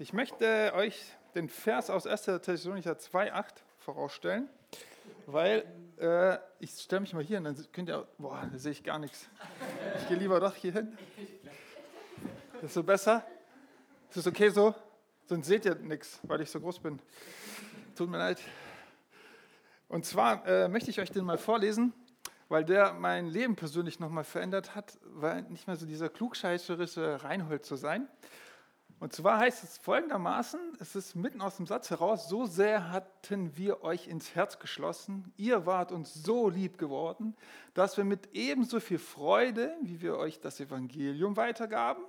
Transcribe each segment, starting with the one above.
Ich möchte euch den Vers aus 1. Thessalonicher 2,8 vorausstellen, weil äh, ich stelle mich mal hier und dann könnt ihr, boah, da sehe ich gar nichts. Ich gehe lieber doch hier hin. Ist so besser? Ist es okay so? Sonst seht ihr nichts, weil ich so groß bin. Tut mir leid. Und zwar äh, möchte ich euch den mal vorlesen, weil der mein Leben persönlich nochmal verändert hat, weil nicht mehr so dieser klugscheißerische Reinhold zu sein. Und zwar heißt es folgendermaßen, es ist mitten aus dem Satz heraus, so sehr hatten wir euch ins Herz geschlossen, ihr wart uns so lieb geworden, dass wir mit ebenso viel Freude, wie wir euch das Evangelium weitergaben,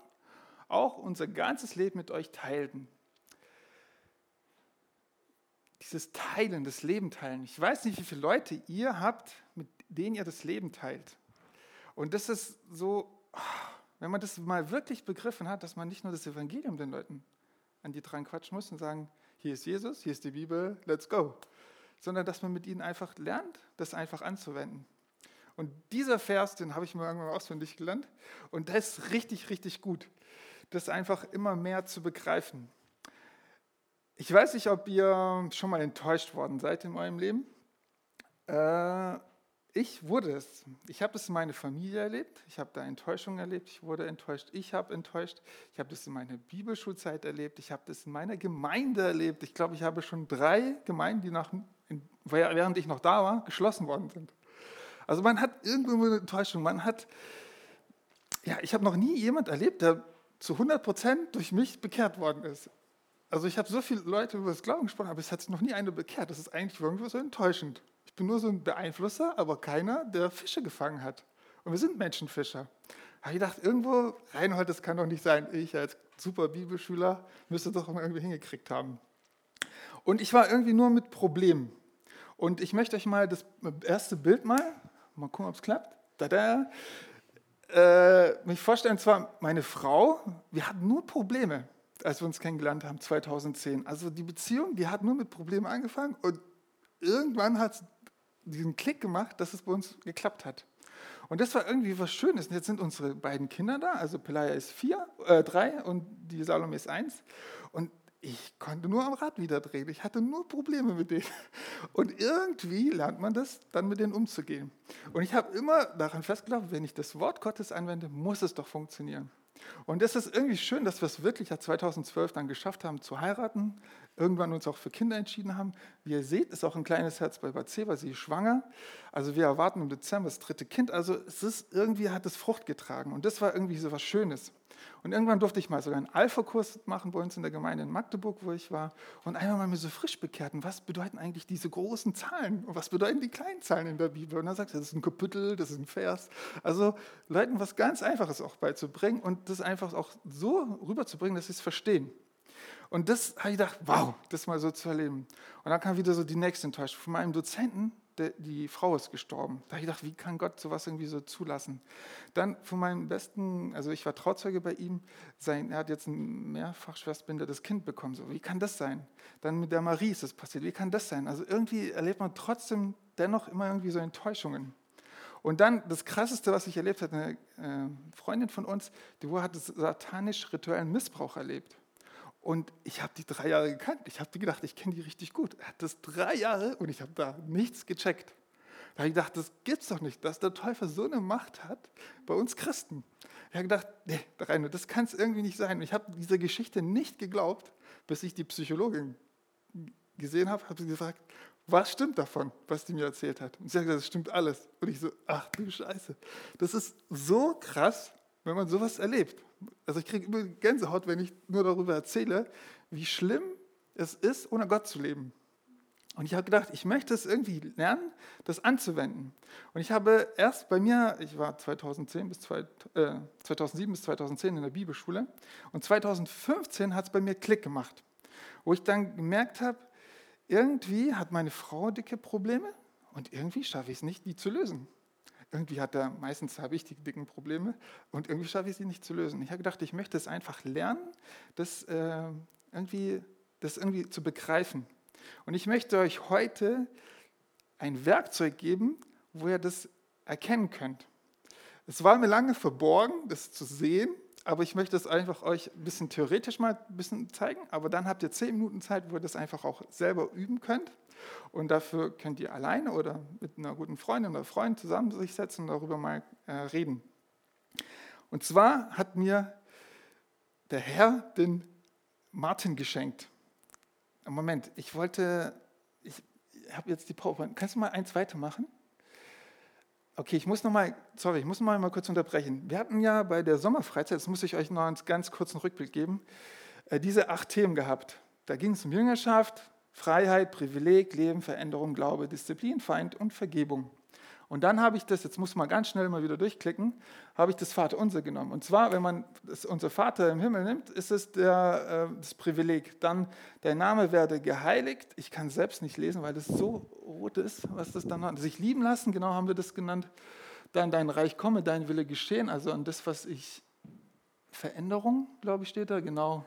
auch unser ganzes Leben mit euch teilten. Dieses Teilen, das Leben teilen. Ich weiß nicht, wie viele Leute ihr habt, mit denen ihr das Leben teilt. Und das ist so, wenn man das mal wirklich begriffen hat, dass man nicht nur das Evangelium den Leuten an die dran quatschen muss und sagen, hier ist Jesus, hier ist die Bibel, let's go, sondern dass man mit ihnen einfach lernt, das einfach anzuwenden. Und dieser Vers, den habe ich mir irgendwann auswendig gelernt und das ist richtig, richtig gut, das einfach immer mehr zu begreifen. Ich weiß nicht, ob ihr schon mal enttäuscht worden seid in eurem Leben. Äh, ich wurde es. Ich habe es in meiner Familie erlebt. Ich habe da Enttäuschung erlebt. Ich wurde enttäuscht. Ich habe enttäuscht. Ich habe das in meiner Bibelschulzeit erlebt. Ich habe das in meiner Gemeinde erlebt. Ich glaube, ich habe schon drei Gemeinden, die nach, während ich noch da war, geschlossen worden sind. Also man hat irgendwo eine Enttäuschung. Man hat, ja, ich habe noch nie jemand erlebt, der zu 100 Prozent durch mich bekehrt worden ist. Also ich habe so viele Leute über das Glauben gesprochen, aber es hat sich noch nie einer bekehrt. Das ist eigentlich irgendwo so enttäuschend. Ich bin nur so ein Beeinflusser, aber keiner, der Fische gefangen hat. Und wir sind Menschenfischer. Da habe ich gedacht, irgendwo, Reinhold, das kann doch nicht sein. Ich als super Bibelschüler müsste doch irgendwie hingekriegt haben. Und ich war irgendwie nur mit Problemen. Und ich möchte euch mal das erste Bild mal, mal gucken, ob es klappt. Da, äh, mich vorstellen, zwar meine Frau, wir hatten nur Probleme, als wir uns kennengelernt haben, 2010. Also die Beziehung, die hat nur mit Problemen angefangen und irgendwann hat es diesen Klick gemacht, dass es bei uns geklappt hat. Und das war irgendwie was Schönes. Und jetzt sind unsere beiden Kinder da, also Pelaya ist vier, äh, drei und die Salome ist eins. Und ich konnte nur am Rad wieder drehen. Ich hatte nur Probleme mit denen. Und irgendwie lernt man das, dann mit denen umzugehen. Und ich habe immer daran festgeglaubt, wenn ich das Wort Gottes anwende, muss es doch funktionieren. Und es ist irgendwie schön, dass wir es wirklich 2012 dann geschafft haben zu heiraten, irgendwann uns auch für Kinder entschieden haben. Wie ihr seht, ist auch ein kleines Herz bei Bathseba, sie ist schwanger. Also wir erwarten im Dezember das dritte Kind. Also es ist irgendwie hat es Frucht getragen und das war irgendwie so was Schönes. Und irgendwann durfte ich mal sogar einen Alpha-Kurs machen bei uns in der Gemeinde in Magdeburg, wo ich war. Und einmal mal mir so frisch bekehrt. Und was bedeuten eigentlich diese großen Zahlen? Und was bedeuten die kleinen Zahlen in der Bibel? Und dann sagt er, das ist ein Kapitel, das ist ein Vers. Also Leuten was ganz Einfaches auch beizubringen und das einfach auch so rüberzubringen, dass sie es verstehen. Und das habe ich gedacht, wow, das mal so zu erleben. Und dann kam wieder so die nächste Enttäuschung von meinem Dozenten, die Frau ist gestorben. Da habe ich gedacht, wie kann Gott sowas irgendwie so zulassen? Dann von meinem besten, also ich war Trauzeuge bei ihm, sein, er hat jetzt ein mehrfach schwerstbehindertes Kind bekommen. So, wie kann das sein? Dann mit der Marie ist es passiert. Wie kann das sein? Also irgendwie erlebt man trotzdem dennoch immer irgendwie so Enttäuschungen. Und dann das Krasseste, was ich erlebt habe, eine äh, Freundin von uns, die hat satanisch-rituellen Missbrauch erlebt. Und ich habe die drei Jahre gekannt. Ich habe gedacht, ich kenne die richtig gut. Er hat das drei Jahre und ich habe da nichts gecheckt. Da habe ich gedacht, das gibt's doch nicht, dass der Teufel so eine Macht hat bei uns Christen. Ich habe gedacht, nee, Rainer, das kann es irgendwie nicht sein. Und ich habe dieser Geschichte nicht geglaubt, bis ich die Psychologin gesehen habe, habe sie gefragt, was stimmt davon, was die mir erzählt hat? Und sie hat gesagt, das stimmt alles. Und ich so, ach du Scheiße. Das ist so krass, wenn man sowas erlebt. Also ich kriege immer Gänsehaut, wenn ich nur darüber erzähle, wie schlimm es ist, ohne Gott zu leben. Und ich habe gedacht, ich möchte es irgendwie lernen, das anzuwenden. Und ich habe erst bei mir, ich war 2010 bis zwei, äh, 2007 bis 2010 in der Bibelschule und 2015 hat es bei mir Klick gemacht, wo ich dann gemerkt habe, irgendwie hat meine Frau dicke Probleme und irgendwie schaffe ich es nicht, die zu lösen irgendwie hat er, meistens habe ich die dicken Probleme und irgendwie schaffe ich sie nicht zu lösen. Ich habe gedacht, ich möchte es einfach lernen, das, äh, irgendwie, das irgendwie zu begreifen. Und ich möchte euch heute ein Werkzeug geben, wo ihr das erkennen könnt. Es war mir lange verborgen, das zu sehen, aber ich möchte es einfach euch ein bisschen theoretisch mal ein bisschen zeigen. Aber dann habt ihr zehn Minuten Zeit, wo ihr das einfach auch selber üben könnt. Und dafür könnt ihr alleine oder mit einer guten Freundin oder Freund zusammen sich setzen und darüber mal äh, reden. Und zwar hat mir der Herr den Martin geschenkt. Moment, ich wollte, ich habe jetzt die PowerPoint. Kannst du mal eins weitermachen? Okay, ich muss noch mal, sorry, ich muss mal, mal kurz unterbrechen. Wir hatten ja bei der Sommerfreizeit, das muss ich euch noch einen ganz kurzen Rückblick geben, äh, diese acht Themen gehabt. Da ging es um Jüngerschaft, Freiheit, Privileg, Leben, Veränderung, Glaube, Disziplin, Feind und Vergebung. Und dann habe ich das, jetzt muss man ganz schnell mal wieder durchklicken, habe ich das Vaterunser genommen. Und zwar, wenn man das, unser Vater im Himmel nimmt, ist es der, äh, das Privileg. Dann, der Name werde geheiligt. Ich kann es selbst nicht lesen, weil das so rot ist, was das dann hat. Sich lieben lassen, genau haben wir das genannt. Dann dein Reich komme, dein Wille geschehen. Also an das, was ich, Veränderung, glaube ich, steht da, genau.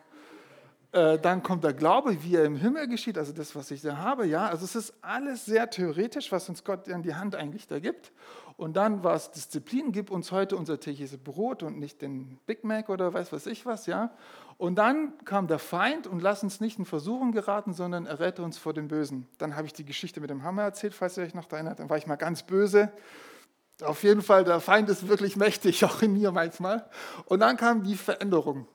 Äh, dann kommt der Glaube, wie er im Himmel geschieht, also das, was ich da habe. Ja, also es ist alles sehr theoretisch, was uns Gott in die Hand eigentlich da gibt. Und dann war es Disziplin, gib uns heute unser tägliches Brot und nicht den Big Mac oder weiß was ich was, ja. Und dann kam der Feind und lass uns nicht in Versuchung geraten, sondern errette uns vor dem Bösen. Dann habe ich die Geschichte mit dem Hammer erzählt, falls ihr euch noch erinnert. Dann war ich mal ganz böse. Auf jeden Fall, der Feind ist wirklich mächtig, auch in mir manchmal. Und dann kam die Veränderung.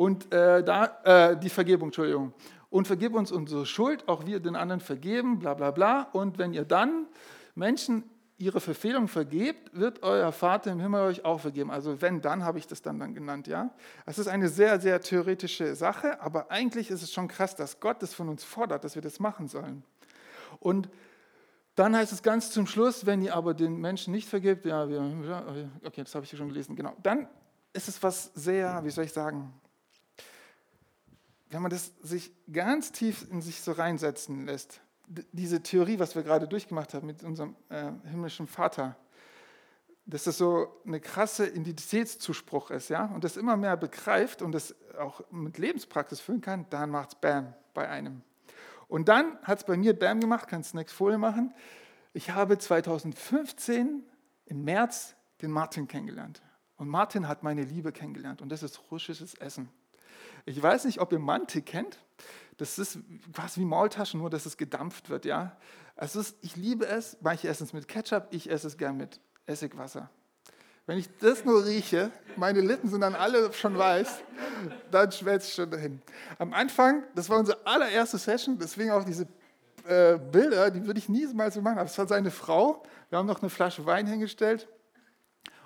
Und äh, da, äh, die Vergebung, Entschuldigung. Und vergib uns unsere Schuld, auch wir den anderen vergeben, bla bla bla. Und wenn ihr dann Menschen ihre Verfehlung vergebt, wird euer Vater im Himmel euch auch vergeben. Also wenn, dann habe ich das dann, dann genannt, ja. Es ist eine sehr, sehr theoretische Sache, aber eigentlich ist es schon krass, dass Gott das von uns fordert, dass wir das machen sollen. Und dann heißt es ganz zum Schluss, wenn ihr aber den Menschen nicht vergibt, ja, wir, okay, das habe ich schon gelesen, genau. Dann ist es was sehr, wie soll ich sagen, wenn man das sich ganz tief in sich so reinsetzen lässt, diese Theorie, was wir gerade durchgemacht haben mit unserem äh, himmlischen Vater, dass das so eine krasse Identitätszuspruch ist, ja, und das immer mehr begreift und das auch mit Lebenspraxis füllen kann, dann macht es Bam bei einem. Und dann hat es bei mir Bam gemacht, kannst du nächste Folie machen. Ich habe 2015 im März den Martin kennengelernt. Und Martin hat meine Liebe kennengelernt und das ist russisches Essen. Ich weiß nicht, ob ihr Manti kennt. Das ist quasi wie Maultaschen, nur dass es gedampft wird. Ja? Also ist, ich liebe es, manche essen es mit Ketchup, ich esse es gern mit Essigwasser. Wenn ich das nur rieche, meine Lippen sind dann alle schon weiß, dann schmelzt es schon dahin. Am Anfang, das war unsere allererste Session, deswegen auch diese äh, Bilder, die würde ich nie mal so machen. Aber es war seine Frau. Wir haben noch eine Flasche Wein hingestellt.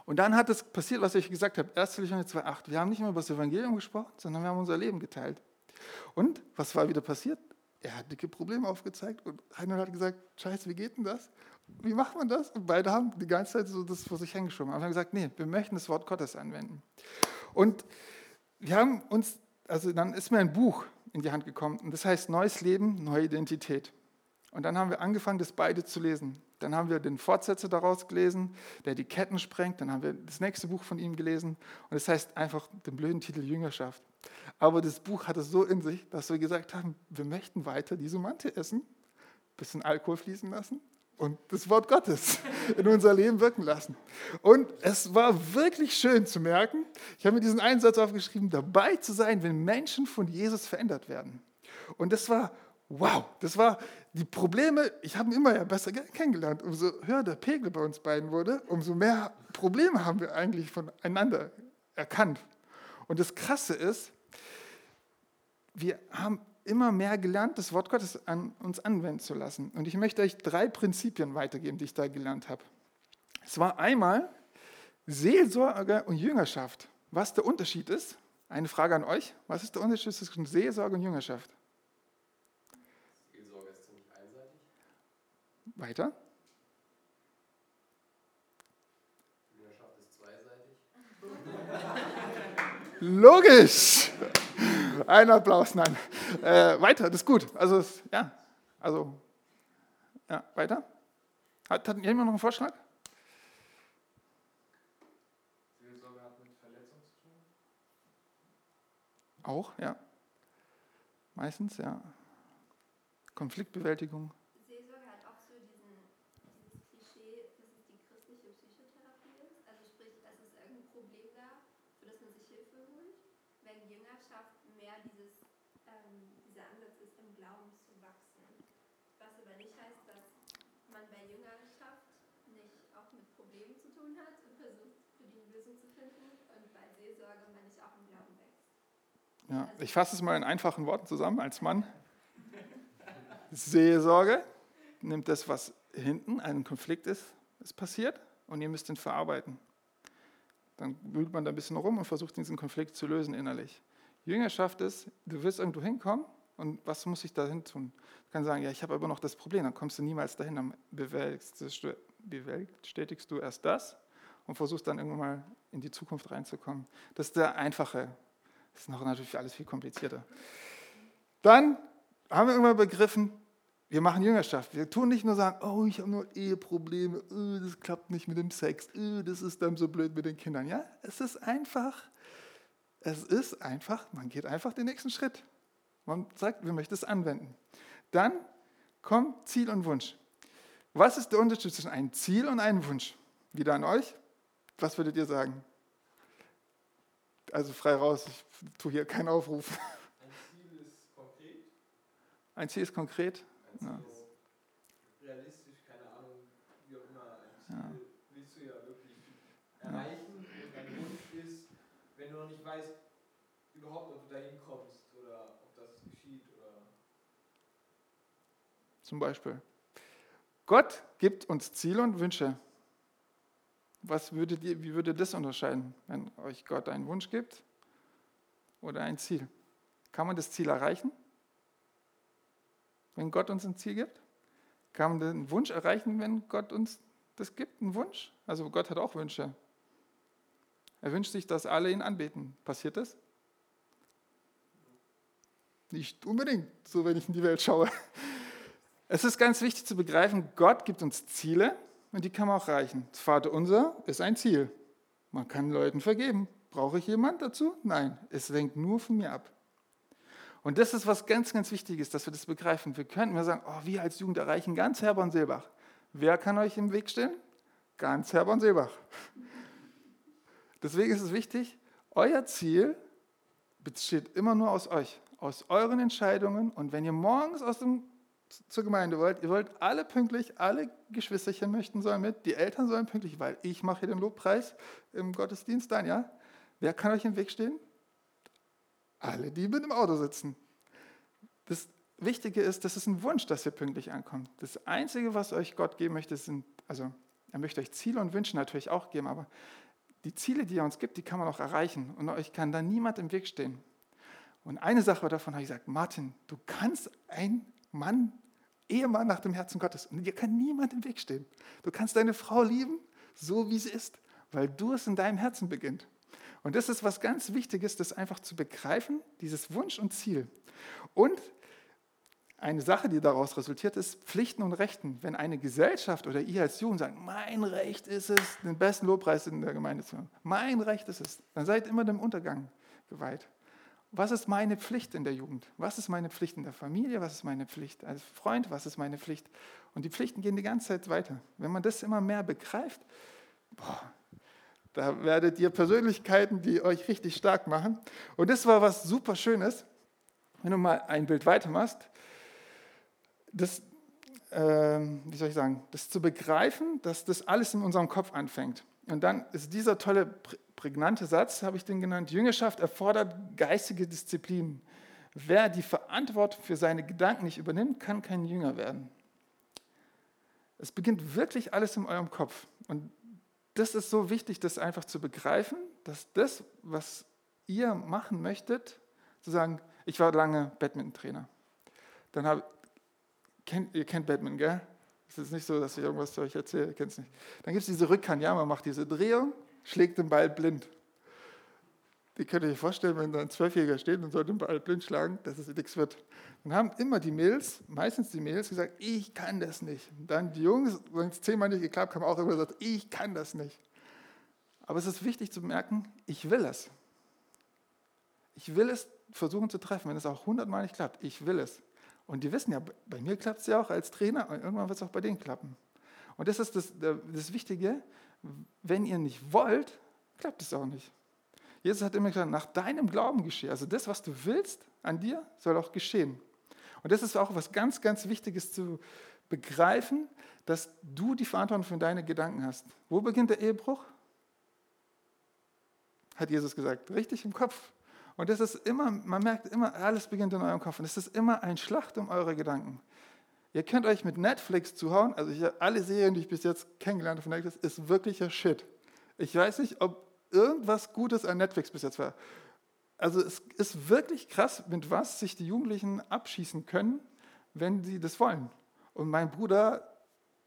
Und dann hat es passiert, was ich gesagt habe, 1. Johannes 2,8. Wir haben nicht mehr über das Evangelium gesprochen, sondern wir haben unser Leben geteilt. Und was war wieder passiert? Er hat dicke Probleme aufgezeigt und Reinhold hat gesagt, scheiße, wie geht denn das? Wie macht man das? Und beide haben die ganze Zeit so das vor sich hingeschoben. Aber wir haben gesagt, nee, wir möchten das Wort Gottes anwenden. Und wir haben uns, also dann ist mir ein Buch in die Hand gekommen und das heißt Neues Leben, neue Identität. Und dann haben wir angefangen, das beide zu lesen. Dann haben wir den Fortsetzer daraus gelesen, der die Ketten sprengt. Dann haben wir das nächste Buch von ihm gelesen. Und es das heißt einfach den blöden Titel Jüngerschaft. Aber das Buch hat es so in sich, dass wir gesagt haben, wir möchten weiter diese Mante essen, bisschen Alkohol fließen lassen und das Wort Gottes in unser Leben wirken lassen. Und es war wirklich schön zu merken, ich habe mir diesen Einsatz aufgeschrieben, dabei zu sein, wenn Menschen von Jesus verändert werden. Und das war wow, das war die Probleme, ich habe ihn immer ja besser kennengelernt. Umso höher der Pegel bei uns beiden wurde, umso mehr Probleme haben wir eigentlich voneinander erkannt. Und das Krasse ist, wir haben immer mehr gelernt, das Wort Gottes an uns anwenden zu lassen. Und ich möchte euch drei Prinzipien weitergeben, die ich da gelernt habe. Es war einmal Seelsorge und Jüngerschaft. Was der Unterschied ist, eine Frage an euch, was ist der Unterschied zwischen Seelsorge und Jüngerschaft? Weiter. Jüngerschaft ist zweiseitig. Logisch. Ein Applaus, nein. Äh, weiter, das ist gut. Also, ja, also, ja, weiter. Hat, hat jemand noch einen Vorschlag? Seelsorge hat mit Verletzung zu tun. Auch, ja. Meistens, ja. Konfliktbewältigung. Problem da, für das man sich Hilfe holt? Glauben zu wachsen. Was aber nicht heißt, dass man bei Jüngerschaft nicht auch mit Problemen zu tun hat und versucht, für die eine Lösung zu finden und bei Seelsorge man nicht auch im Glauben wächst. Ja, ich fasse es mal in einfachen Worten zusammen als Mann. Seelsorge nimmt das, was hinten ein Konflikt ist, ist passiert, und ihr müsst ihn verarbeiten. Dann wühlt man da ein bisschen rum und versucht diesen Konflikt zu lösen innerlich. Jüngerschaft ist, du wirst irgendwo hinkommen und was muss ich dahin tun? Du kannst sagen, ja, ich habe aber noch das Problem, dann kommst du niemals dahin, dann bestätigst du erst das und versuchst dann irgendwann mal in die Zukunft reinzukommen. Das ist der einfache. Das ist noch natürlich alles viel komplizierter. Dann haben wir irgendwann begriffen, wir machen Jüngerschaft. Wir tun nicht nur sagen, oh, ich habe nur Eheprobleme, oh, das klappt nicht mit dem Sex, oh, das ist dann so blöd mit den Kindern. Ja, es ist einfach, es ist einfach, man geht einfach den nächsten Schritt. Man sagt, wir möchten es anwenden. Dann kommt Ziel und Wunsch. Was ist der Unterschied zwischen einem Ziel und einem Wunsch? Wieder an euch. Was würdet ihr sagen? Also frei raus, ich tue hier keinen Aufruf. Ein Ziel ist konkret. Ein Ziel ist konkret. Ein Ja. Ziel ist realistisch, keine Ahnung, wie auch immer. Ein Ziel Ja. willst du ja wirklich erreichen und dein Wunsch ist, wenn du noch nicht weißt, überhaupt, ob du dahin kommst oder ob das geschieht oder Zum Beispiel. Gott gibt uns Ziele und Wünsche. Was würdet ihr, wie würde das unterscheiden, wenn euch Gott einen Wunsch gibt oder ein Ziel? Kann man das Ziel erreichen, wenn Gott uns ein Ziel gibt? Kann man den Wunsch erreichen, wenn Gott uns das gibt, einen Wunsch? Also Gott hat auch Wünsche. Er wünscht sich, dass alle ihn anbeten. Passiert das? Nicht unbedingt, so wenn ich in die Welt schaue. Es ist ganz wichtig zu begreifen, Gott gibt uns Ziele und die kann man auch erreichen. Das Vaterunser ist ein Ziel. Man kann Leuten vergeben. Brauche ich jemand dazu? Nein, es hängt nur von mir ab. Und das ist was ganz, ganz Wichtiges, dass wir das begreifen. Wir könnten mir sagen, oh, wir als Jugend erreichen ganz Herborn Seelbach. Wer kann euch im Weg stehen? Ganz Herborn Seelbach. Deswegen ist es wichtig, euer Ziel besteht immer nur aus euch, aus euren Entscheidungen. Und wenn ihr morgens aus dem zur Gemeinde wollt, ihr wollt alle pünktlich, alle Geschwisterchen möchten sollen mit, die Eltern sollen pünktlich, weil ich mache hier den Lobpreis im Gottesdienst dann, ja? Wer kann euch im Weg stehen? Alle, die mit dem Auto sitzen. Das Wichtige ist, das ist ein Wunsch, dass ihr pünktlich ankommt. Das Einzige, was euch Gott geben möchte, sind, also er möchte euch Ziele und Wünsche natürlich auch geben, aber die Ziele, die er uns gibt, die kann man auch erreichen und euch kann da niemand im Weg stehen. Und eine Sache davon habe ich gesagt, Martin, du kannst ein Mann, Ehemann nach dem Herzen Gottes. Und dir kann niemand im Weg stehen. Du kannst deine Frau lieben, so wie sie ist, weil du es in deinem Herzen beginnt. Und das ist was ganz Wichtiges, das einfach zu begreifen, dieses Wunsch und Ziel. Und eine Sache, die daraus resultiert, ist Pflichten und Rechten. Wenn eine Gesellschaft oder ihr als Jugend sagt, mein Recht ist es, den besten Lobpreis in der Gemeinde zu haben, mein Recht ist es, dann seid immer dem Untergang geweiht. Was ist meine Pflicht in der Jugend? Was ist meine Pflicht in der Familie? Was ist meine Pflicht als Freund? Was ist meine Pflicht? Und die Pflichten gehen die ganze Zeit weiter. Wenn man das immer mehr begreift, boah, da werdet ihr Persönlichkeiten, die euch richtig stark machen. Und das war was super Schönes, wenn du mal ein Bild weitermachst. Das, äh, wie soll ich sagen, das zu begreifen, dass das alles in unserem Kopf anfängt. Und dann ist dieser tolle, prägnante Satz, habe ich den genannt, Jüngerschaft erfordert geistige Disziplin. Wer die Verantwortung für seine Gedanken nicht übernimmt, kann kein Jünger werden. Es beginnt wirklich alles in eurem Kopf. Und das ist so wichtig, das einfach zu begreifen, dass das, was ihr machen möchtet, zu sagen, ich war lange Badminton-Trainer. Dann habe kennt, ihr kennt Badminton, gell? Es ist nicht so, dass ich irgendwas zu euch erzähle, ihr kennt es nicht. Dann gibt es diese Rückhand, ja, man macht diese Drehung, schlägt den Ball blind. Wie könnt ihr euch vorstellen, wenn da ein Zwölfjähriger steht und soll den Ball blind schlagen, dass es nichts wird. Dann haben immer die Mädels, meistens die Mädels, gesagt, ich kann das nicht. Und dann die Jungs, wenn es zehnmal nicht geklappt, haben auch immer gesagt, ich kann das nicht. Aber es ist wichtig zu merken, ich will es. Ich will es versuchen zu treffen, wenn es auch hundertmal nicht klappt. Ich will es. Und die wissen ja, bei mir klappt es ja auch als Trainer und irgendwann wird es auch bei denen klappen. Und das ist das, das Wichtige, wenn ihr nicht wollt, klappt es auch nicht. Jesus hat immer gesagt, nach deinem Glauben geschehe. Also das, was du willst an dir, soll auch geschehen. Und das ist auch was ganz, ganz Wichtiges zu begreifen, dass du die Verantwortung für deine Gedanken hast. Wo beginnt der Ehebruch? Hat Jesus gesagt. Richtig im Kopf. Und das ist immer, man merkt immer, alles beginnt in eurem Kopf. Und es ist immer ein Schlacht um eure Gedanken. Ihr könnt euch mit Netflix zuhauen. Also ich, alle Serien, die ich bis jetzt kennengelernt habe von Netflix, ist wirklicher Shit. Ich weiß nicht, ob irgendwas Gutes an Netflix bis jetzt war. Also es ist wirklich krass, mit was sich die Jugendlichen abschießen können, wenn sie das wollen. Und mein Bruder,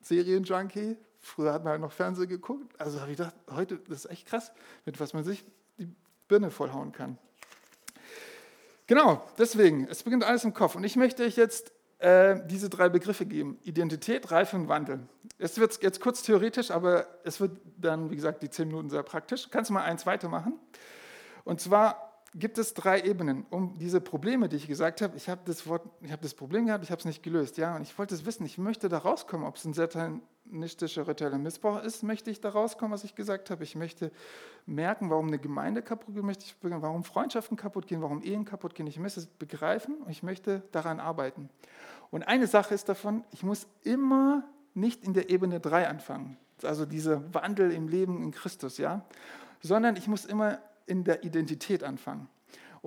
Serienjunkie, früher hat man halt noch Fernsehen geguckt, also habe ich gedacht, heute, das ist echt krass, mit was man sich die Birne vollhauen kann. Genau, deswegen, es beginnt alles im Kopf. Und ich möchte euch jetzt äh, diese drei Begriffe geben. Identität, Reife und Wandel. Es wird jetzt kurz theoretisch, aber es wird dann, wie gesagt, die zehn Minuten sehr praktisch. Kannst du mal eins weitermachen? Und zwar gibt es drei Ebenen, um diese Probleme, die ich gesagt habe, ich habe das, hab das Problem gehabt, ich habe es nicht gelöst. Ja? Und ich wollte es wissen, ich möchte da rauskommen, ob es ein satanistischer ritueller Missbrauch ist, möchte ich da rauskommen, was ich gesagt habe. Ich möchte merken, warum eine Gemeinde kaputt geht, möchte ich warum Freundschaften kaputt gehen, warum Ehen kaputt gehen. Ich möchte es begreifen und ich möchte daran arbeiten. Und eine Sache ist davon, ich muss immer nicht in der Ebene 3 anfangen, also dieser Wandel im Leben in Christus, ja, sondern ich muss immer in der Identität anfangen.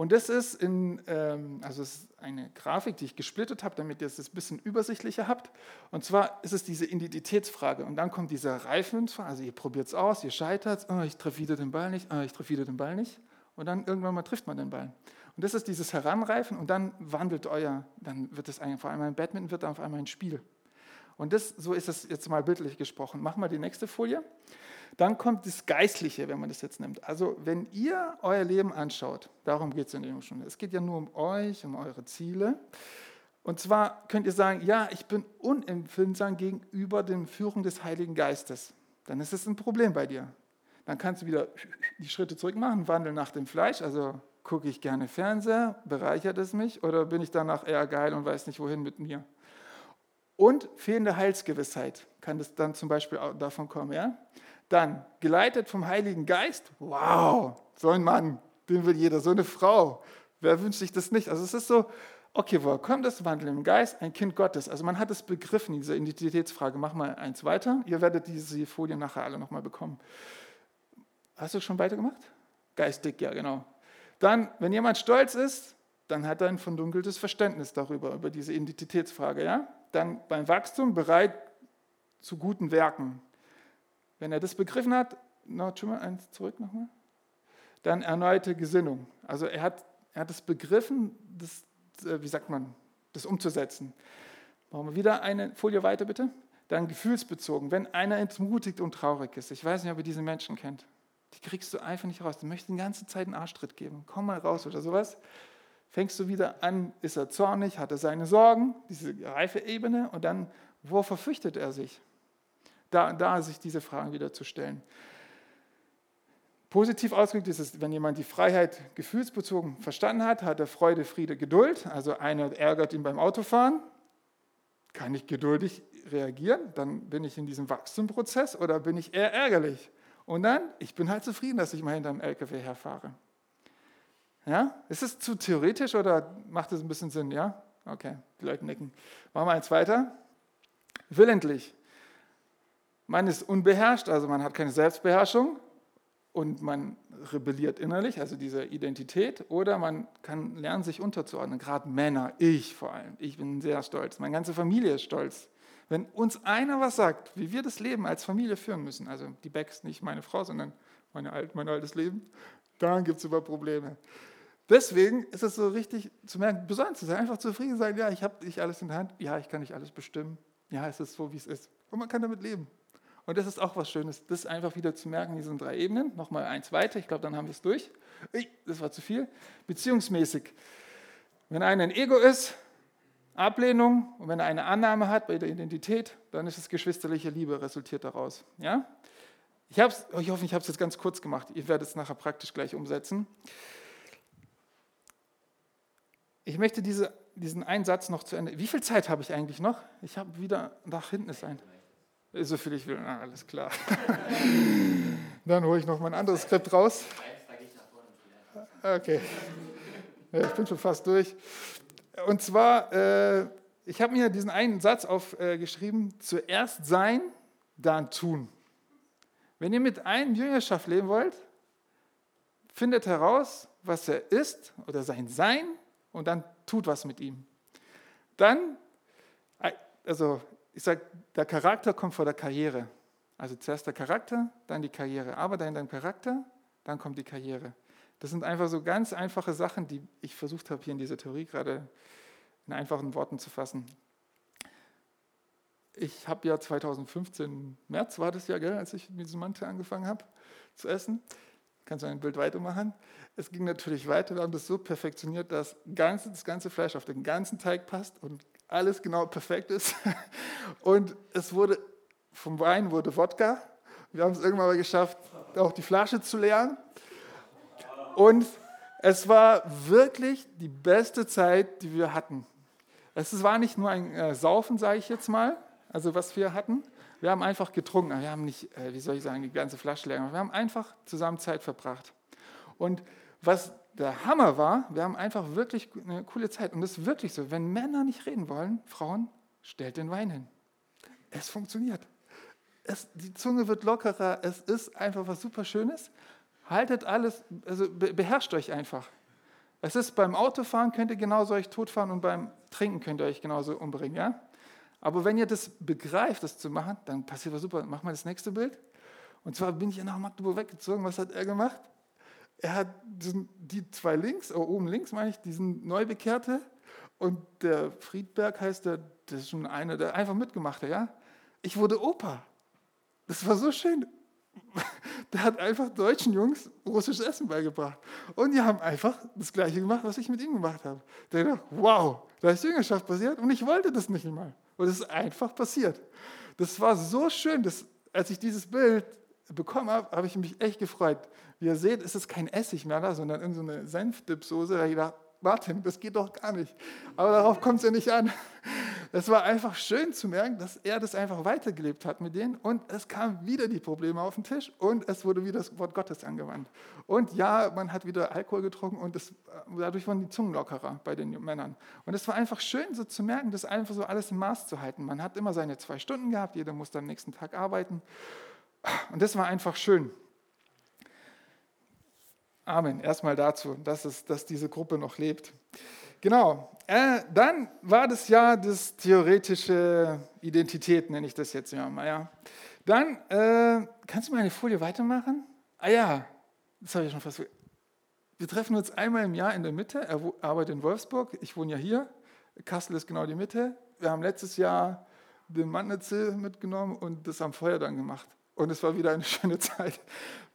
Und das ist, in, ähm, also ist eine Grafik, die ich gesplittet habe, damit ihr es ein bisschen übersichtlicher habt. Und zwar ist es diese Identitätsfrage. Und dann kommt dieser Reifensfrage, also ihr probiert es aus, ihr scheitert, oh, ich treffe wieder den Ball nicht, oh, ich treffe wieder den Ball nicht. Und dann irgendwann mal trifft man den Ball. Und das ist dieses Heranreifen und dann wandelt euer, dann wird es vor allem ein Badminton, wird dann auf einmal ein Spiel. Und das, so ist es jetzt mal bildlich gesprochen. Machen wir die nächste Folie. Dann kommt das Geistliche, wenn man das jetzt nimmt. Also wenn ihr euer Leben anschaut, darum geht es in der Jungstunde. Es geht ja nur um euch, um eure Ziele. Und zwar könnt ihr sagen, ja, ich bin unempfindsam gegenüber den Führung des Heiligen Geistes. Dann ist es ein Problem bei dir. Dann kannst du wieder die Schritte zurück machen, wandeln nach dem Fleisch. Also gucke ich gerne Fernseher, bereichert es mich oder bin ich danach eher geil und weiß nicht, wohin mit mir? Und fehlende Heilsgewissheit kann das dann zum Beispiel davon kommen. Ja? Dann geleitet vom Heiligen Geist. Wow, so ein Mann, den will jeder, so eine Frau. Wer wünscht sich das nicht? Also es ist so, okay, woher kommt das? Wandel im Geist, ein Kind Gottes. Also man hat es begriffen, diese Identitätsfrage. Mach mal eins weiter. Ihr werdet diese Folien nachher alle nochmal bekommen. Hast du schon weitergemacht? Geistig, ja, genau. Dann, wenn jemand stolz ist, dann hat er ein verdunkeltes Verständnis darüber, über diese Identitätsfrage. Ja? Dann beim Wachstum bereit zu guten Werken. Wenn er das begriffen hat, noch mal eins zurück nochmal, dann erneute Gesinnung. Also er hat, er hat es begriffen, das, äh, wie sagt man, das umzusetzen. Machen wir wieder eine Folie weiter, bitte. Dann gefühlsbezogen. Wenn einer entmutigt und traurig ist, ich weiß nicht, ob ihr diese Menschen kennt, die kriegst du einfach nicht raus. Die möchten die ganze Zeit einen Arschtritt geben. Komm mal raus oder sowas. Fängst du wieder an, ist er zornig, hat er seine Sorgen, diese reife Ebene, und dann, wo verfürchtet er sich? Da, da sich diese Fragen wieder zu stellen. Positiv ausgedrückt ist es, wenn jemand die Freiheit gefühlsbezogen verstanden hat, hat er Freude, Friede, Geduld. Also einer ärgert ihn beim Autofahren, kann ich geduldig reagieren, dann bin ich in diesem Wachstumprozess oder bin ich eher ärgerlich. Und dann, ich bin halt zufrieden, dass ich mal hinter einem LKW herfahre. Ja? Ist es zu theoretisch oder macht es ein bisschen Sinn? Ja? Okay, die Leute nicken. Machen wir eins weiter. Willentlich. Man ist unbeherrscht, also man hat keine Selbstbeherrschung und man rebelliert innerlich, also diese Identität, oder man kann lernen, sich unterzuordnen. Gerade Männer, ich vor allem. Ich bin sehr stolz. Meine ganze Familie ist stolz. Wenn uns einer was sagt, wie wir das Leben als Familie führen müssen, also die Becks, nicht meine Frau, sondern meine alt, mein altes Leben, dann gibt es über Probleme. Deswegen ist es so richtig zu merken, besonders zu sein, einfach zufrieden sein, ja, ich habe nicht alles in der Hand, ja, ich kann nicht alles bestimmen, ja, es ist so, wie es ist. Und man kann damit leben. Und das ist auch was Schönes, das einfach wieder zu merken, diese drei Ebenen. Nochmal eins weiter, ich glaube, dann haben wir es durch. Das war zu viel. Beziehungsmäßig. Wenn einer ein Ego ist, Ablehnung und wenn er eine Annahme hat bei der Identität, dann ist es geschwisterliche Liebe, resultiert daraus. Ja? Ich, ich hoffe, ich habe es jetzt ganz kurz gemacht. Ihr werdet es nachher praktisch gleich umsetzen. Ich möchte diese, diesen einen Satz noch zu Ende. Wie viel Zeit habe ich eigentlich noch? Ich habe wieder nach hinten ist ein. So viel ich will, Na, alles klar. Dann hole ich noch mein anderes Skript raus. Okay. Ja, ich bin schon fast durch. Und zwar, äh, ich habe mir diesen einen Satz aufgeschrieben, zuerst sein, dann tun. Wenn ihr mit einem Jüngerschaft leben wollt, findet heraus, was er ist oder sein Sein und dann tut was mit ihm. Dann, also ich sage, der Charakter kommt vor der Karriere. Also zuerst der Charakter, dann die Karriere. Aber dann dein Charakter, dann kommt die Karriere. Das sind einfach so ganz einfache Sachen, die ich versucht habe, hier in dieser Theorie gerade in einfachen Worten zu fassen. Ich habe ja 2015, März war das ja, gell, als ich mit diesem Mantel angefangen habe zu essen. Kannst du ein Bild weitermachen? Es ging natürlich weiter. Wir haben das so perfektioniert, dass ganze, das ganze Fleisch auf den ganzen Teig passt und alles genau perfekt ist. Und es wurde, vom Wein wurde Wodka. Wir haben es irgendwann mal geschafft, auch die Flasche zu leeren. Und es war wirklich die beste Zeit, die wir hatten. Es war nicht nur ein äh, Saufen, sage ich jetzt mal, also was wir hatten. Wir haben einfach getrunken. Wir haben nicht, äh, wie soll ich sagen, die ganze Flasche leer. Wir haben einfach zusammen Zeit verbracht. Und was der Hammer war, wir haben einfach wirklich eine coole Zeit. Und es ist wirklich so, wenn Männer nicht reden wollen, Frauen, stellt den Wein hin. Es funktioniert. Es, die Zunge wird lockerer. Es ist einfach was super Schönes. Haltet alles, also beherrscht euch einfach. Es ist beim Autofahren könnt ihr genauso euch totfahren und beim Trinken könnt ihr euch genauso umbringen, ja? Aber wenn ihr das begreift, das zu machen, dann passiert was super. Mach mal das nächste Bild. Und zwar bin ich ja nach Magdeburg weggezogen. Was hat er gemacht? Er hat die zwei links, oh, oben links meine ich, diesen Neubekehrte und der Friedberg heißt der, das ist schon einer, der einfach mitgemacht hat, ja? Ich wurde Opa. Das war so schön. Der hat einfach deutschen Jungs russisches Essen beigebracht. Und die haben einfach das Gleiche gemacht, was ich mit ihm gemacht habe. Der dachte, wow, da ist Jüngerschaft passiert und ich wollte das nicht mal. Und es ist einfach passiert. Das war so schön, dass, als ich dieses Bild bekommen habe, habe ich mich echt gefreut. Wie ihr seht, ist es kein Essig mehr da, sondern irgendeine so Senfdipsoße. Da ich gedacht, Martin, das geht doch gar nicht. Aber darauf kommt es ja nicht an. Es war einfach schön zu merken, dass er das einfach weitergelebt hat mit denen und es kamen wieder die Probleme auf den Tisch und es wurde wieder das Wort Gottes angewandt. Und ja, man hat wieder Alkohol getrunken und das, dadurch waren die Zungen lockerer bei den Männern. Und es war einfach schön so zu merken, das einfach so alles im Maß zu halten. Man hat immer seine zwei Stunden gehabt, jeder musste am nächsten Tag arbeiten. Und das war einfach schön. Amen. Erstmal dazu, dass, es, dass diese Gruppe noch lebt. Genau. Äh, dann war das ja das theoretische Identität, nenne ich das jetzt mal. Ja. Dann, äh, kannst du mal eine Folie weitermachen? Ah ja, das habe ich schon fast. Wir treffen uns einmal im Jahr in der Mitte. Er arbeitet in Wolfsburg. Ich wohne ja hier. Kassel ist genau die Mitte. Wir haben letztes Jahr den Mannitzel mitgenommen und das am Feuer dann gemacht. Und es war wieder eine schöne Zeit.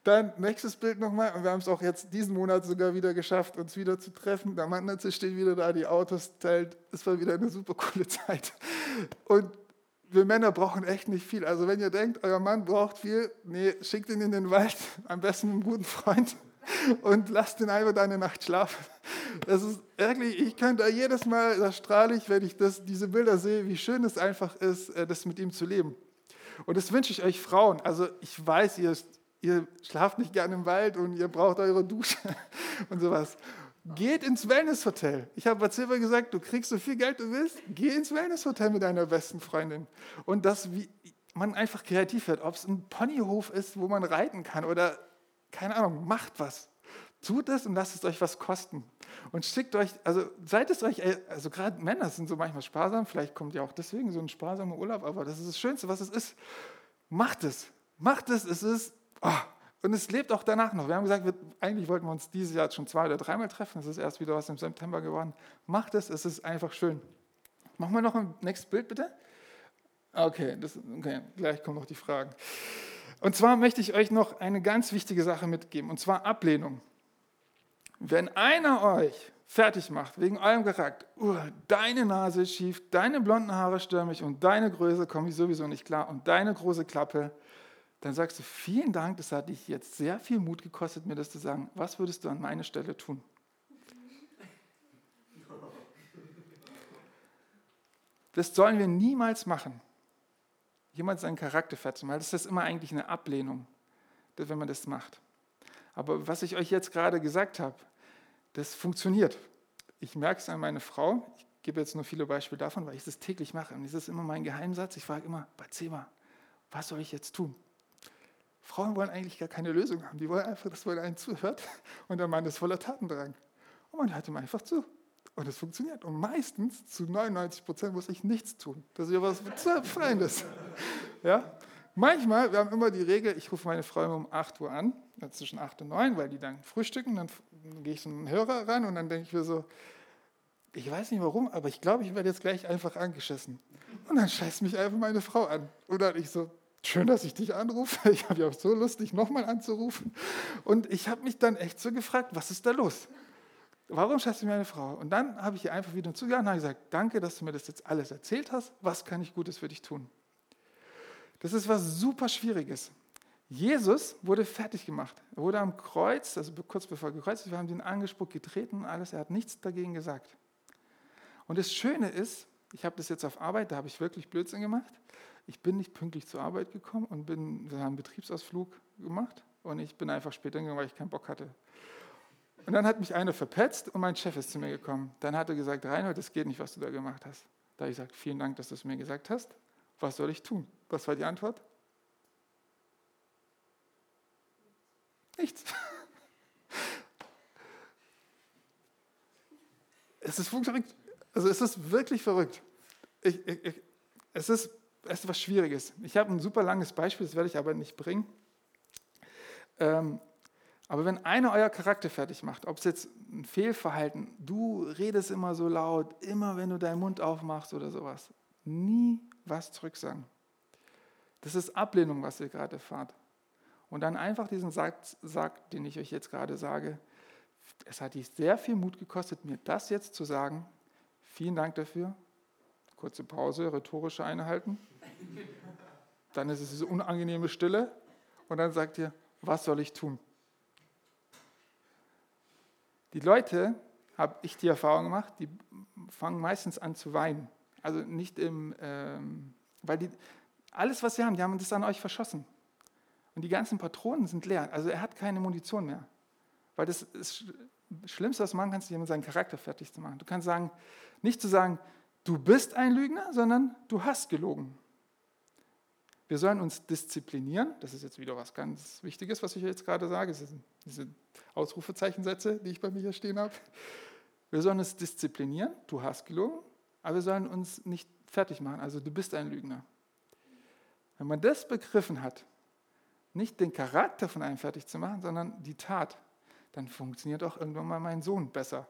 Dann nächstes Bild nochmal. Und wir haben es auch jetzt diesen Monat sogar wieder geschafft, uns wieder zu treffen. Der Mann steht wieder da, die Autos teilt. Es war wieder eine super coole Zeit. Und wir Männer brauchen echt nicht viel. Also wenn ihr denkt, euer Mann braucht viel, nee, schickt ihn in den Wald, am besten mit einem guten Freund und lasst ihn einfach eine Nacht schlafen. Das ist wirklich, ich kann da jedes Mal, da strahle ich, wenn ich das, diese Bilder sehe, wie schön es einfach ist, äh, das mit ihm zu leben. Und das wünsche ich euch Frauen. Also ich weiß, ihr, ihr schlaft nicht gerne im Wald und ihr braucht eure Dusche und sowas. Geht ins Wellnesshotel. Ich habe bei Silber gesagt, du kriegst so viel Geld du willst, geh ins Wellnesshotel mit deiner besten Freundin. Und dass man einfach kreativ wird, ob es ein Ponyhof ist, wo man reiten kann oder keine Ahnung, macht was. Tut es und lasst es euch was kosten. Und schickt euch, also seid es euch, also gerade Männer sind so manchmal sparsam, vielleicht kommt ja auch deswegen so ein sparsamer Urlaub, aber das ist das Schönste, was es ist. Macht es, macht es, es ist, oh, und es lebt auch danach noch. Wir haben gesagt, wir, eigentlich wollten wir uns dieses Jahr schon zwei oder dreimal treffen, es ist erst wieder was im September geworden. Macht es, es ist einfach schön. Machen wir noch ein nächstes Bild bitte. Okay, das, okay, gleich kommen noch die Fragen. Und zwar möchte ich euch noch eine ganz wichtige Sache mitgeben, und zwar Ablehnung. Wenn einer euch fertig macht wegen eurem Charakter, uh, deine Nase ist schief, deine blonden Haare stören mich und deine Größe komme ich sowieso nicht klar und deine große Klappe, dann sagst du, vielen Dank, das hat dich jetzt sehr viel Mut gekostet, mir das zu sagen. Was würdest du an meiner Stelle tun? Das sollen wir niemals machen. Jemand seinen Charakter fertig machen. Das ist immer eigentlich eine Ablehnung, wenn man das macht. Aber was ich euch jetzt gerade gesagt habe, das funktioniert. Ich merke es an meiner Frau. Ich gebe jetzt nur viele Beispiele davon, weil ich das täglich mache. Und das ist immer mein Geheimsatz. Ich frage immer, Batseba, was soll ich jetzt tun? Frauen wollen eigentlich gar keine Lösung haben. Die wollen einfach, dass man einen zuhört und der Mann ist voller Tatendrang. Und man hört ihm einfach zu. Und es funktioniert. Und meistens, zu 99 Prozent, muss ich nichts tun. Das ist ja was Befreiendes. Ja? Manchmal, wir haben immer die Regel, ich rufe meine Frau um 8 Uhr an, zwischen 8 und 9, weil die dann frühstücken. Dann gehe ich so einen Hörer ran und dann denke ich mir so, ich weiß nicht warum, aber ich glaube, ich werde jetzt gleich einfach angeschissen. Und dann scheißt mich einfach meine Frau an. Und dann ich so, schön, dass ich dich anrufe. Ich habe ja auch so Lust, dich nochmal anzurufen. Und ich habe mich dann echt so gefragt, was ist da los? Warum scheißt du meine Frau? Und dann habe ich ihr einfach wieder zugehört und habe gesagt, danke, dass du mir das jetzt alles erzählt hast. Was kann ich Gutes für dich tun? Das ist was super Schwieriges. Jesus wurde fertig gemacht. Er wurde am Kreuz, also kurz bevor er gekreuzt ist, wir haben den angespuckt, getreten und alles. Er hat nichts dagegen gesagt. Und das Schöne ist, ich habe das jetzt auf Arbeit, da habe ich wirklich Blödsinn gemacht. Ich bin nicht pünktlich zur Arbeit gekommen und bin, wir haben einen Betriebsausflug gemacht und ich bin einfach später gegangen, weil ich keinen Bock hatte. Und dann hat mich einer verpetzt und mein Chef ist zu mir gekommen. Dann hat er gesagt, Reinhold, das geht nicht, was du da gemacht hast. Da habe ich gesagt, vielen Dank, dass du es mir gesagt hast. Was soll ich tun? Was war die Antwort? Nichts. Es ist verrückt. Also es ist wirklich verrückt. Ich, ich, ich, es, ist, es ist was Schwieriges. Ich habe ein super langes Beispiel, das werde ich aber nicht bringen. Ähm, aber wenn einer euer Charakter fertig macht, ob es jetzt ein Fehlverhalten, du redest immer so laut, immer wenn du deinen Mund aufmachst oder sowas, nie was zurücksagen. Das ist Ablehnung, was ihr gerade erfahrt. Und dann einfach diesen Satz sagt, den ich euch jetzt gerade sage, es hat dich sehr viel Mut gekostet, mir das jetzt zu sagen, Vielen Dank dafür. Kurze Pause, rhetorische Einhalten. Dann ist es diese unangenehme Stille und dann sagt ihr, was soll ich tun? Die Leute, habe ich die Erfahrung gemacht, die fangen meistens an zu weinen. Also nicht im, ähm, weil die, alles, was sie haben, die haben das an euch verschossen. Und die ganzen Patronen sind leer. Also er hat keine Munition mehr. Weil das ist das Schlimmste, was du machen kannst, ist jemanden seinen Charakter fertig zu machen. Du kannst sagen, nicht zu sagen, du bist ein Lügner, sondern du hast gelogen. Wir sollen uns disziplinieren. Das ist jetzt wieder was ganz Wichtiges, was ich jetzt gerade sage. Das sind diese Ausrufezeichensätze, die ich bei mir hier stehen habe. Wir sollen uns disziplinieren. Du hast gelogen, aber wir sollen uns nicht fertig machen. Also du bist ein Lügner. Wenn man das begriffen hat, nicht den Charakter von einem fertig zu machen, sondern die Tat, dann funktioniert auch irgendwann mal mein Sohn besser.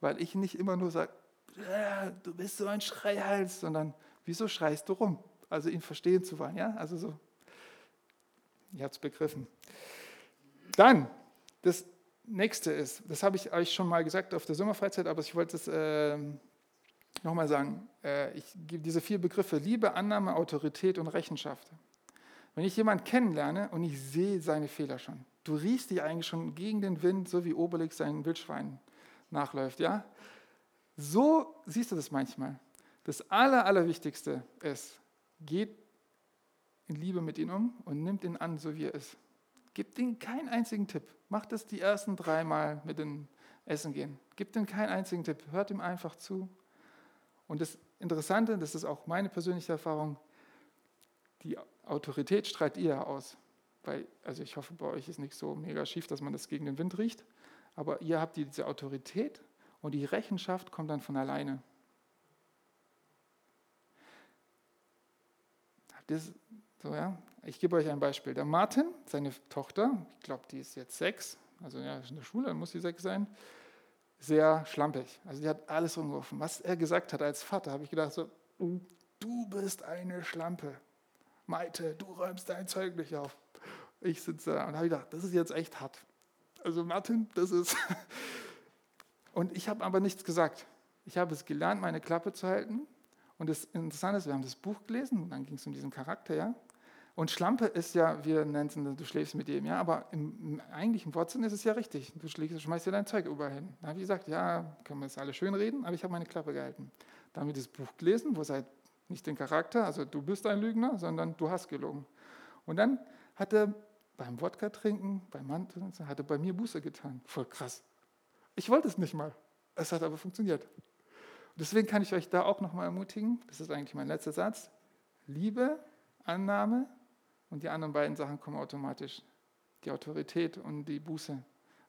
Weil ich nicht immer nur sage, du bist so ein Schreihals, sondern wieso schreist du rum? Also ihn verstehen zu wollen, ja? Also so, ihr habt es begriffen. Dann, das nächste ist, das habe ich euch schon mal gesagt auf der Sommerfreizeit, aber ich wollte es äh, nochmal sagen. Äh, ich gebe diese vier Begriffe, Liebe, Annahme, Autorität und Rechenschaft. Wenn ich jemanden kennenlerne und ich sehe seine Fehler schon, du riechst dich eigentlich schon gegen den Wind, so wie Obelix seinen Wildschwein nachläuft, ja? So siehst du das manchmal. Das Aller, Allerwichtigste ist, geht in Liebe mit ihm um und nimmt ihn an, so wie er ist. Gib ihm keinen einzigen Tipp. Macht das die ersten dreimal mit dem Essen gehen. Gib ihm keinen einzigen Tipp. Hört ihm einfach zu. Und das Interessante, das ist auch meine persönliche Erfahrung, die Autorität strahlt ihr aus. Weil, also ich hoffe, bei euch ist nicht so mega schief, dass man das gegen den Wind riecht. Aber ihr habt diese Autorität und die Rechenschaft kommt dann von alleine. Das, so, ja? Ich gebe euch ein Beispiel. Der Martin, seine Tochter, ich glaube, die ist jetzt sechs, also ja, in der Schule, dann muss sie sechs sein, sehr schlampig. Also die hat alles umgeworfen. Was er gesagt hat als Vater, habe ich gedacht, so, du bist eine Schlampe. Maite, du räumst dein Zeug nicht auf. Ich sitze da und habe gedacht, das ist jetzt echt hart. Also Martin, das ist und ich habe aber nichts gesagt. Ich habe es gelernt, meine Klappe zu halten. Und das Interessante ist, wir haben das Buch gelesen, und dann ging es um diesen Charakter, ja. Und Schlampe ist ja, wir nennen es, du schläfst mit ihm, ja, aber im, eigentlichen Wortsinn ist es ja richtig. Du schlägst, schmeißt dir dein Zeug überall hin. Da habe ich gesagt, ja, können wir jetzt alle schön reden, aber ich habe meine Klappe gehalten. Dann haben wir das Buch gelesen, wo halt nicht den Charakter, also du bist ein Lügner, sondern du hast gelogen. Und dann hat er beim Wodka trinken, beim Mantel, hat er bei mir Buße getan. Voll krass. Ich wollte es nicht mal. Es hat aber funktioniert. Deswegen kann ich euch da auch nochmal ermutigen, das ist eigentlich mein letzter Satz, Liebe, Annahme und die anderen beiden Sachen kommen automatisch. Die Autorität und die Buße.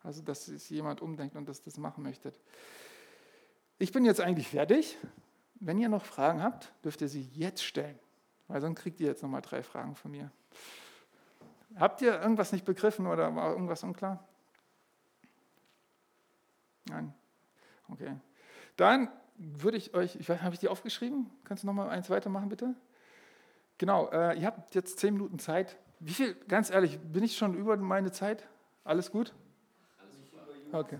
Also, dass sich jemand umdenkt und dass das machen möchte. Ich bin jetzt eigentlich fertig. Wenn ihr noch Fragen habt, dürft ihr sie jetzt stellen, weil sonst kriegt ihr jetzt nochmal drei Fragen von mir. Habt ihr irgendwas nicht begriffen oder war irgendwas unklar? Nein? Okay. Dann würde ich euch, ich weiß, habe ich die aufgeschrieben? Kannst du nochmal eins weitermachen, bitte? Genau, äh, ihr habt jetzt zehn Minuten Zeit. Wie viel, ganz ehrlich, bin ich schon über meine Zeit? Alles gut? Okay.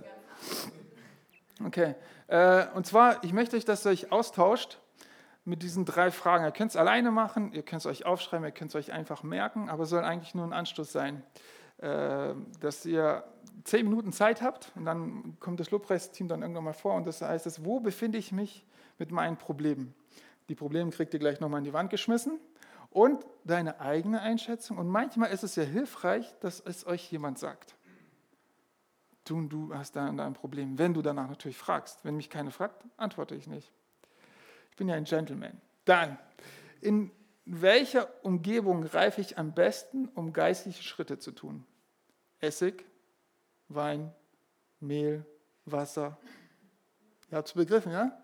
Okay. Äh, und zwar, ich möchte euch, dass ihr euch austauscht mit diesen drei Fragen. Ihr könnt es alleine machen, ihr könnt es euch aufschreiben, ihr könnt es euch einfach merken, aber es soll eigentlich nur ein Anstoß sein, äh, dass ihr zehn Minuten Zeit habt und dann kommt das Lobpreisteam dann irgendwann mal vor und das heißt es, wo befinde ich mich mit meinen Problemen? Die Probleme kriegt ihr gleich nochmal in die Wand geschmissen und deine eigene Einschätzung. Und manchmal ist es ja hilfreich, dass es euch jemand sagt. Du, du hast da ein Problem. Wenn du danach natürlich fragst. Wenn mich keiner fragt, antworte ich nicht. Ich bin ja ein Gentleman. Dann, in welcher Umgebung reife ich am besten, um geistliche Schritte zu tun? Essig, Wein, Mehl, Wasser. Ihr habt es begriffen, ja?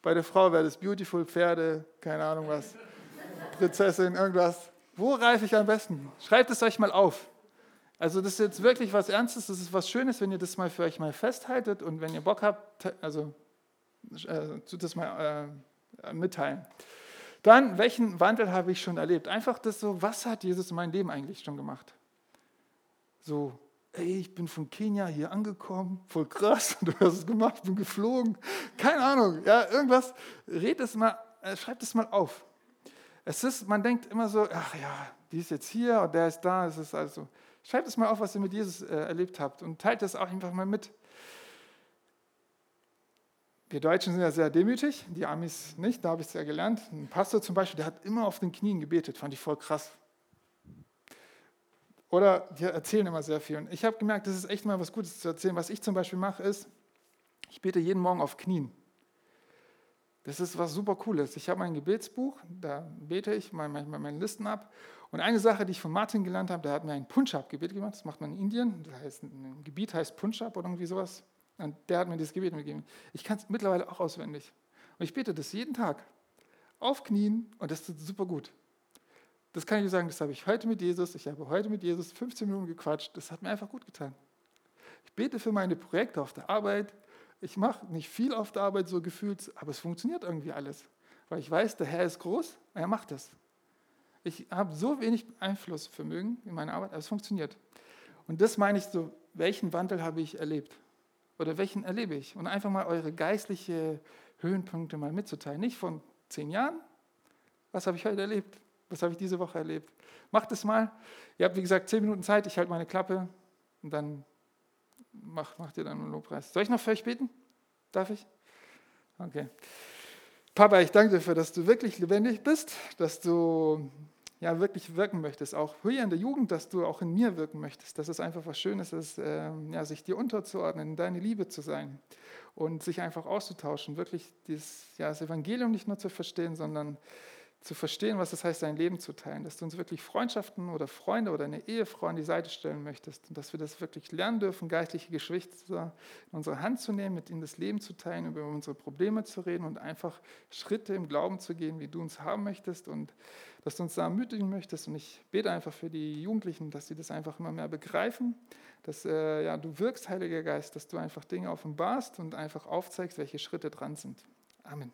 Bei der Frau wäre das Beautiful, Pferde, keine Ahnung was, Prinzessin, irgendwas. Wo reife ich am besten? Schreibt es euch mal auf. Also das ist jetzt wirklich was Ernstes, das ist was Schönes, wenn ihr das mal für euch mal festhaltet und wenn ihr Bock habt, also äh, das mal äh, mitteilen. Dann, welchen Wandel habe ich schon erlebt? Einfach das so, was hat Jesus in meinem Leben eigentlich schon gemacht? So, ey, ich bin von Kenia hier angekommen, voll krass, du hast es gemacht, bin geflogen, keine Ahnung, ja, irgendwas, red es mal, äh, schreibt es mal auf. Es ist, man denkt immer so, ach ja, die ist jetzt hier und der ist da, es ist also, schreibt es mal auf, was ihr mit Jesus äh, erlebt habt und teilt das auch einfach mal mit. Wir Deutschen sind ja sehr demütig, die Amis nicht, da habe ich es ja gelernt. Ein Pastor zum Beispiel, der hat immer auf den Knien gebetet, fand ich voll krass. Oder die erzählen immer sehr viel. Und ich habe gemerkt, das ist echt mal was Gutes zu erzählen. Was ich zum Beispiel mache, ist, ich bete jeden Morgen auf Knien. Das ist was super Cooles. Ich habe mein Gebetsbuch, da bete ich manchmal meine Listen ab. Und eine Sache, die ich von Martin gelernt habe, der hat mir ein Punjab-Gebet gemacht. Das macht man in Indien. Das heißt, ein Gebiet heißt Punjab oder irgendwie sowas. Und der hat mir dieses Gebet mitgegeben. Ich kann es mittlerweile auch auswendig. Und ich bete das jeden Tag. Auf Knien und das ist super gut. Das kann ich sagen, das habe ich heute mit Jesus. Ich habe heute mit Jesus 15 Minuten gequatscht. Das hat mir einfach gut getan. Ich bete für meine Projekte auf der Arbeit. Ich mache nicht viel auf der Arbeit so gefühlt, aber es funktioniert irgendwie alles. Weil ich weiß, der Herr ist groß, er macht es. Ich habe so wenig Einflussvermögen in meiner Arbeit, aber es funktioniert. Und das meine ich so, welchen Wandel habe ich erlebt? Oder welchen erlebe ich? Und einfach mal eure geistliche Höhenpunkte mal mitzuteilen. Nicht von zehn Jahren. Was habe ich heute erlebt? Was habe ich diese Woche erlebt? Macht es mal. Ihr habt, wie gesagt, zehn Minuten Zeit. Ich halte meine Klappe und dann macht, macht ihr dann einen Lobpreis. Soll ich noch für euch beten? Darf ich? Okay. Papa, ich danke dir dafür, dass du wirklich lebendig bist, dass du ja, wirklich wirken möchtest, auch hier in der Jugend, dass du auch in mir wirken möchtest, dass es einfach was Schönes ist, äh, ja, sich dir unterzuordnen, in deine Liebe zu sein und sich einfach auszutauschen, wirklich dieses, ja, das Evangelium nicht nur zu verstehen, sondern zu verstehen, was es heißt, sein Leben zu teilen, dass du uns wirklich Freundschaften oder Freunde oder eine Ehefrau an die Seite stellen möchtest und dass wir das wirklich lernen dürfen, geistliche Geschwister in unsere Hand zu nehmen, mit ihnen das Leben zu teilen, über unsere Probleme zu reden und einfach Schritte im Glauben zu gehen, wie du uns haben möchtest und dass du uns da ermutigen möchtest. Und ich bete einfach für die Jugendlichen, dass sie das einfach immer mehr begreifen, dass äh, ja, du wirkst, Heiliger Geist, dass du einfach Dinge offenbarst und einfach aufzeigst, welche Schritte dran sind. Amen.